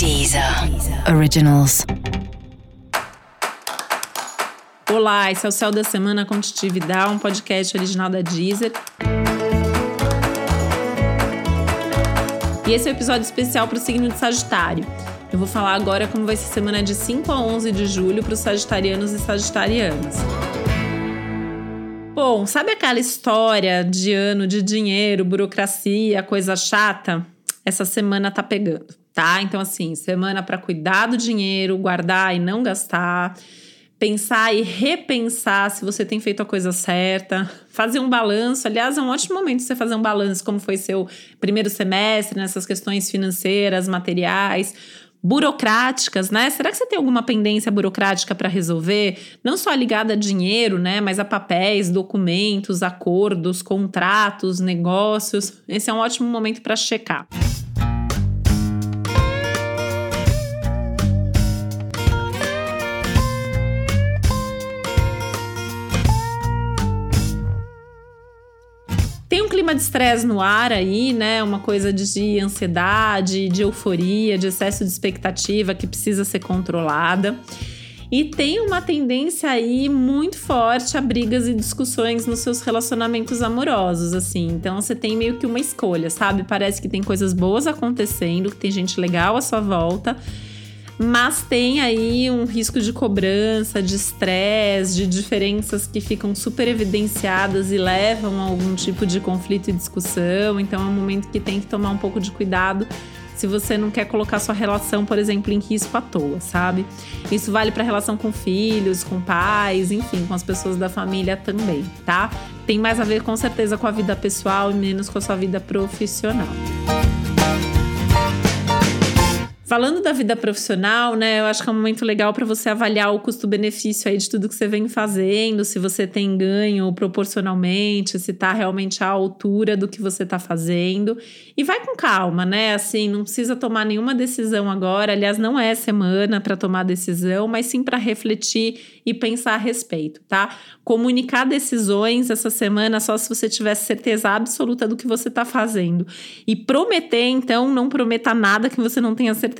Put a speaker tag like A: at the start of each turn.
A: Deezer Originals.
B: Olá, esse é o Céu da Semana Contitividade, um podcast original da Deezer. E esse é o um episódio especial para o signo de Sagitário. Eu vou falar agora como vai ser a semana de 5 a 11 de julho para os sagitarianos e sagitarianas. Bom, sabe aquela história de ano de dinheiro, burocracia, coisa chata? Essa semana tá pegando, tá? Então, assim, semana para cuidar do dinheiro, guardar e não gastar, pensar e repensar se você tem feito a coisa certa, fazer um balanço. Aliás, é um ótimo momento você fazer um balanço, como foi seu primeiro semestre nessas questões financeiras, materiais burocráticas, né? Será que você tem alguma pendência burocrática para resolver? Não só ligada a dinheiro, né? Mas a papéis, documentos, acordos, contratos, negócios. Esse é um ótimo momento para checar. Clima de estresse no ar aí, né? Uma coisa de ansiedade, de euforia, de excesso de expectativa que precisa ser controlada. E tem uma tendência aí muito forte a brigas e discussões nos seus relacionamentos amorosos, assim. Então você tem meio que uma escolha, sabe? Parece que tem coisas boas acontecendo, que tem gente legal à sua volta mas tem aí um risco de cobrança, de estresse, de diferenças que ficam super evidenciadas e levam a algum tipo de conflito e discussão. Então é um momento que tem que tomar um pouco de cuidado se você não quer colocar sua relação, por exemplo, em risco à toa, sabe? Isso vale para relação com filhos, com pais, enfim, com as pessoas da família também, tá? Tem mais a ver com certeza com a vida pessoal e menos com a sua vida profissional. Falando da vida profissional, né, eu acho que é um momento legal para você avaliar o custo-benefício aí de tudo que você vem fazendo, se você tem ganho proporcionalmente, se está realmente à altura do que você está fazendo. E vai com calma, né? Assim, não precisa tomar nenhuma decisão agora. Aliás, não é semana para tomar decisão, mas sim para refletir e pensar a respeito, tá? Comunicar decisões essa semana só se você tiver certeza absoluta do que você está fazendo. E prometer, então, não prometa nada que você não tenha certeza